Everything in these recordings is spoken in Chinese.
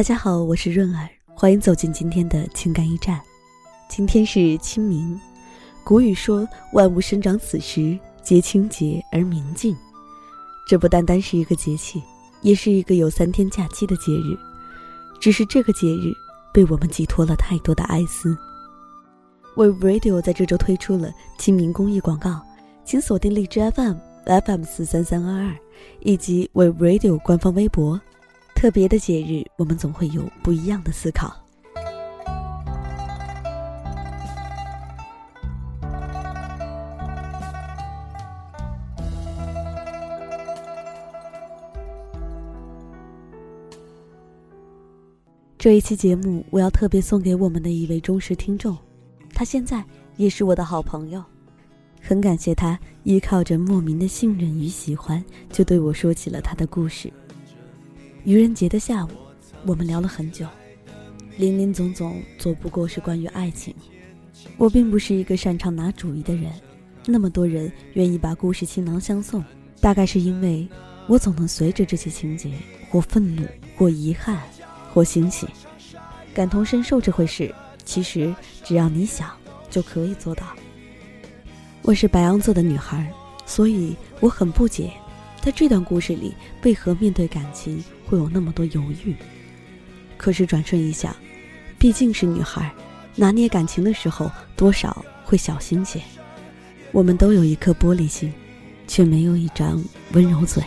大家好，我是润儿，欢迎走进今天的情感驿站。今天是清明，古语说“万物生长此时，皆清洁而明净”。这不单单是一个节气，也是一个有三天假期的节日。只是这个节日被我们寄托了太多的哀思。We Radio 在这周推出了清明公益广告，请锁定荔枝 FM FM 四三三二二以及 We Radio 官方微博。特别的节日，我们总会有不一样的思考。这一期节目，我要特别送给我们的一位忠实听众，他现在也是我的好朋友，很感谢他依靠着莫名的信任与喜欢，就对我说起了他的故事。愚人节的下午，我们聊了很久，林林总总，总不过是关于爱情。我并不是一个擅长拿主意的人，那么多人愿意把故事倾囊相送，大概是因为我总能随着这些情节，或愤怒，或遗憾，或欣喜，感同身受这回事。其实只要你想，就可以做到。我是白羊座的女孩，所以我很不解，在这段故事里，为何面对感情？会有那么多犹豫，可是转瞬一想，毕竟是女孩，拿捏感情的时候多少会小心些。我们都有一颗玻璃心，却没有一张温柔嘴。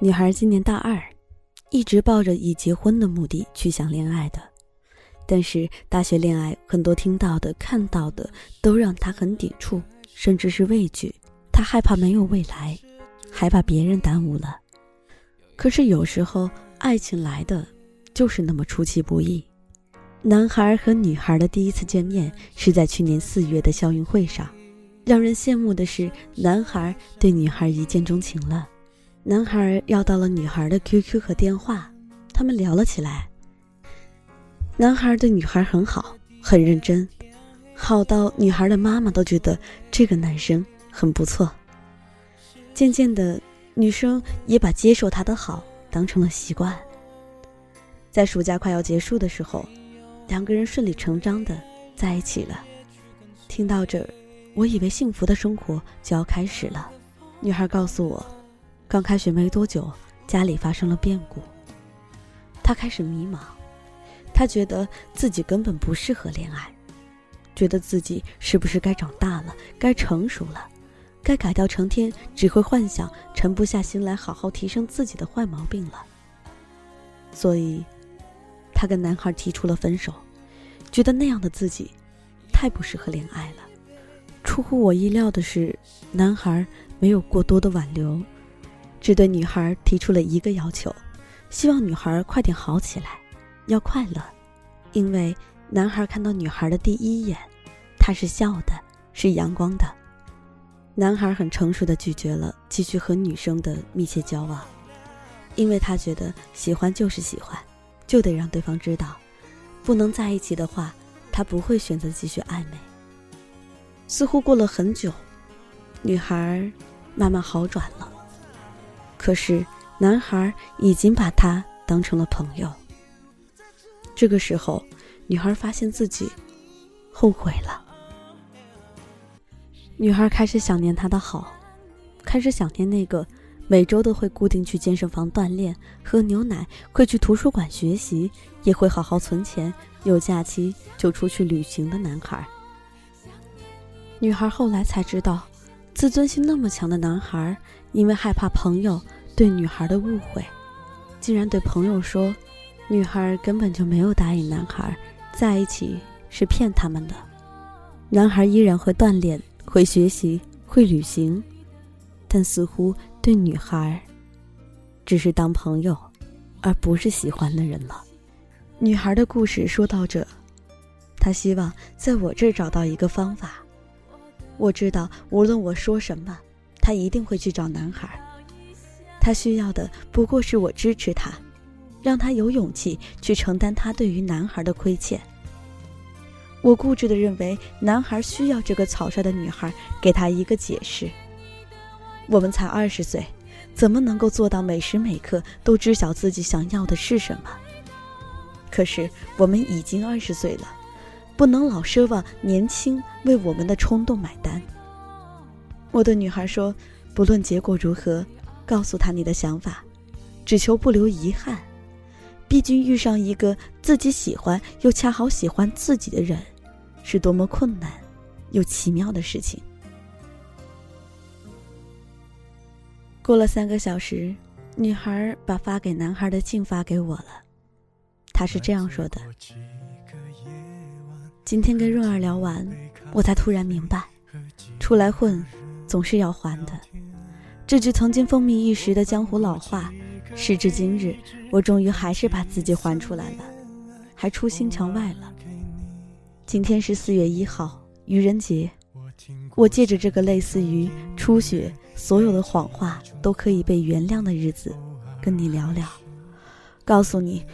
女孩今年大二，一直抱着以结婚的目的去想恋爱的，但是大学恋爱很多听到的、看到的都让他很抵触。甚至是畏惧，他害怕没有未来，还怕别人耽误了。可是有时候，爱情来的就是那么出其不意。男孩和女孩的第一次见面是在去年四月的校运会上。让人羡慕的是，男孩对女孩一见钟情了。男孩要到了女孩的 QQ 和电话，他们聊了起来。男孩对女孩很好，很认真。好到女孩的妈妈都觉得这个男生很不错。渐渐的，女生也把接受他的好当成了习惯。在暑假快要结束的时候，两个人顺理成章的在一起了。听到这儿，我以为幸福的生活就要开始了。女孩告诉我，刚开学没多久，家里发生了变故。她开始迷茫，他觉得自己根本不适合恋爱。觉得自己是不是该长大了，该成熟了，该改掉成天只会幻想、沉不下心来好好提升自己的坏毛病了。所以，他跟男孩提出了分手，觉得那样的自己太不适合恋爱了。出乎我意料的是，男孩没有过多的挽留，只对女孩提出了一个要求，希望女孩快点好起来，要快乐，因为。男孩看到女孩的第一眼，他是笑的，是阳光的。男孩很成熟的拒绝了继续和女生的密切交往，因为他觉得喜欢就是喜欢，就得让对方知道，不能在一起的话，他不会选择继续暧昧。似乎过了很久，女孩慢慢好转了，可是男孩已经把她当成了朋友。这个时候。女孩发现自己后悔了。女孩开始想念他的好，开始想念那个每周都会固定去健身房锻炼、喝牛奶、会去图书馆学习、也会好好存钱、有假期就出去旅行的男孩。女孩后来才知道，自尊心那么强的男孩，因为害怕朋友对女孩的误会，竟然对朋友说，女孩根本就没有答应男孩。在一起是骗他们的。男孩依然会锻炼，会学习，会旅行，但似乎对女孩只是当朋友，而不是喜欢的人了。女孩的故事说到这，她希望在我这儿找到一个方法。我知道，无论我说什么，她一定会去找男孩。她需要的不过是我支持她。让他有勇气去承担他对于男孩的亏欠。我固执的认为，男孩需要这个草率的女孩给他一个解释。我们才二十岁，怎么能够做到每时每刻都知晓自己想要的是什么？可是我们已经二十岁了，不能老奢望年轻为我们的冲动买单。我对女孩说：“不论结果如何，告诉她你的想法，只求不留遗憾。毕竟遇上一个自己喜欢又恰好喜欢自己的人，是多么困难又奇妙的事情。”过了三个小时，女孩把发给男孩的信发给我了。他是这样说的：“今天跟润儿聊完，我才突然明白，出来混，总是要还的。这句曾经风靡一时的江湖老话，时至今日，我终于还是把自己还出来了，还出新墙外了。今天是四月一号，愚人节，我借着这个类似于初雪。”所有的谎话都可以被原谅的日子，跟你聊聊，告诉你，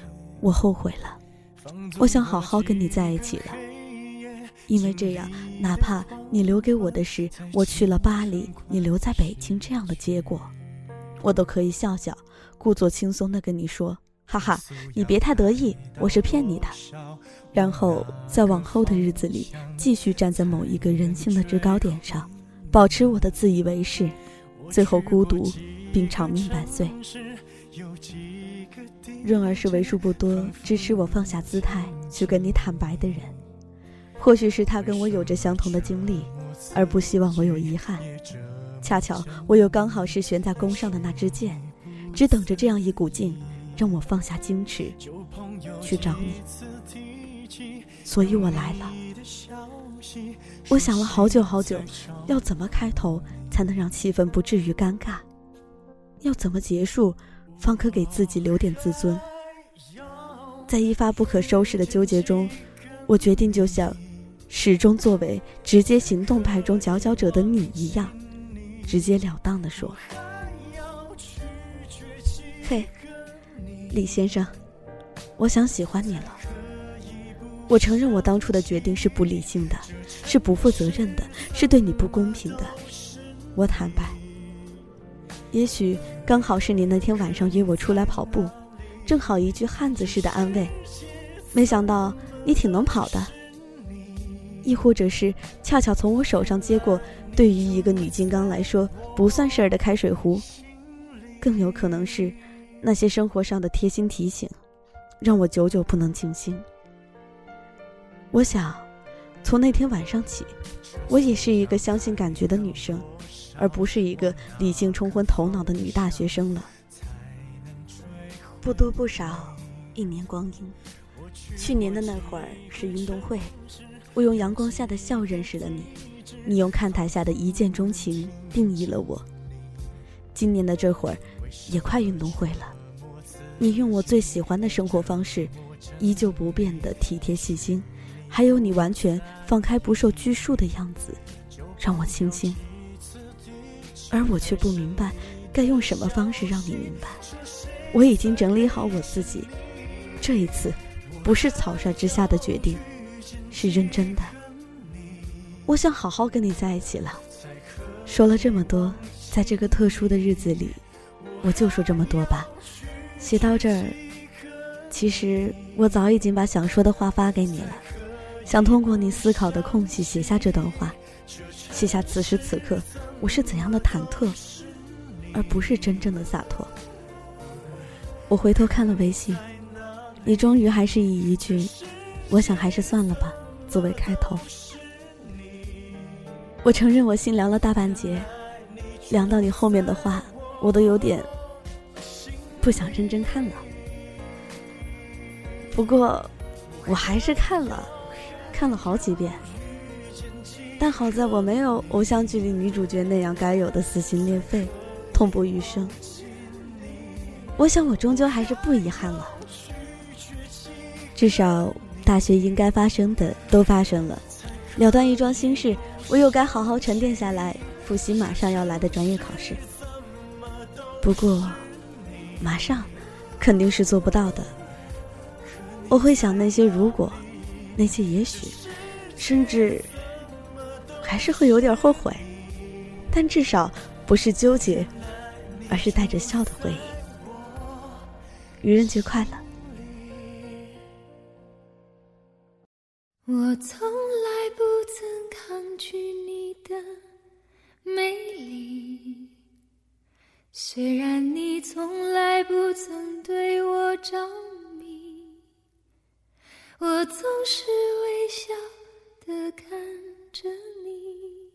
我后悔了，我想好好跟你在一起了，因为这样，哪怕你留给我的是我去了巴黎，你留在北京这样的结果，我都可以笑笑，故作轻松的跟你说，哈哈，你别太得意，我是骗你的，然后在往后的日子里，继续站在某一个人性的制高点上，保持我的自以为是。最后孤独，并长命百岁。润儿是为数不多支持我放下姿态去跟你坦白的人，或许是他跟我有着相同的经历，而不希望我有遗憾。恰巧我又刚好是悬在弓上的那支箭，只等着这样一股劲，让我放下矜持，去找你。所以我来了。我想了好久好久，要怎么开头。才能让气氛不至于尴尬。要怎么结束，方可给自己留点自尊？在一发不可收拾的纠结中，我决定就像始终作为直接行动派中佼佼者的你一样，直截了当地说：“嘿，李先生，我想喜欢你了。我承认我当初的决定是不理性的，是不负责任的，是对你不公平的。”我坦白，也许刚好是你那天晚上约我出来跑步，正好一句汉子式的安慰。没想到你挺能跑的，亦或者是恰巧从我手上接过对于一个女金刚来说不算事儿的开水壶，更有可能是那些生活上的贴心提醒，让我久久不能静心。我想，从那天晚上起，我也是一个相信感觉的女生。而不是一个理性冲昏头脑的女大学生了。不多不少，一年光阴。去年的那会儿是运动会，我用阳光下的笑认识了你，你用看台下的一见钟情定义了我。今年的这会儿，也快运动会了，你用我最喜欢的生活方式，依旧不变的体贴细心，还有你完全放开不受拘束的样子，让我倾心。而我却不明白，该用什么方式让你明白。我已经整理好我自己，这一次，不是草率之下的决定，是认真的。我想好好跟你在一起了。说了这么多，在这个特殊的日子里，我就说这么多吧。写到这儿，其实我早已经把想说的话发给你了，想通过你思考的空隙写下这段话。写下此时此刻我是怎样的忐忑，而不是真正的洒脱。我回头看了微信，你终于还是以一句“我想还是算了吧”作为开头。我承认我心凉了大半截，凉到你后面的话，我都有点不想认真看了。不过，我还是看了，看了好几遍。但好在我没有偶像剧里女主角那样该有的撕心裂肺、痛不欲生。我想我终究还是不遗憾了，至少大学应该发生的都发生了，了断一桩心事，我又该好好沉淀下来，复习马上要来的专业考试。不过，马上肯定是做不到的。我会想那些如果，那些也许，甚至。还是会有点后悔，但至少不是纠结，而是带着笑的回忆。愚人节快乐！我从来不曾抗拒你的美丽，虽然你从来不曾对我着迷，我总是微笑的看着你，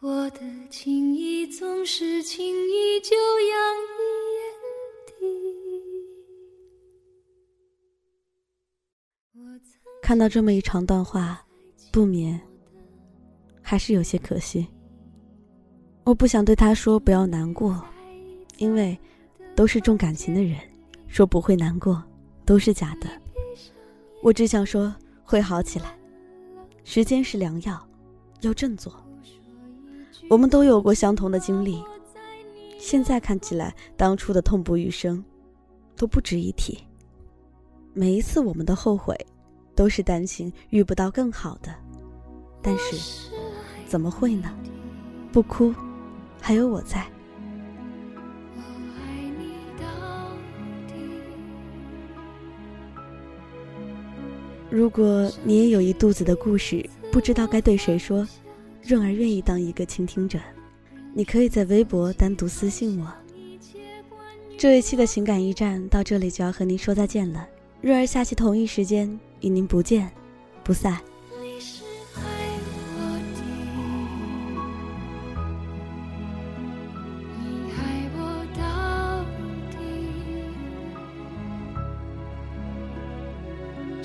我的情意总是轻易就洋溢眼底。看到这么一长段话，不免还是有些可惜。我不想对他说不要难过，因为都是重感情的人，说不会难过都是假的。我只想说会好起来，时间是良药，要振作。我们都有过相同的经历，现在看起来当初的痛不欲生都不值一提。每一次我们的后悔。都是担心遇不到更好的，但是怎么会呢？不哭，还有我在。如果你也有一肚子的故事，不知道该对谁说，润儿愿意当一个倾听者。你可以在微博单独私信我。这一期的情感驿站到这里就要和您说再见了。润儿下期同一时间。与您不见不散。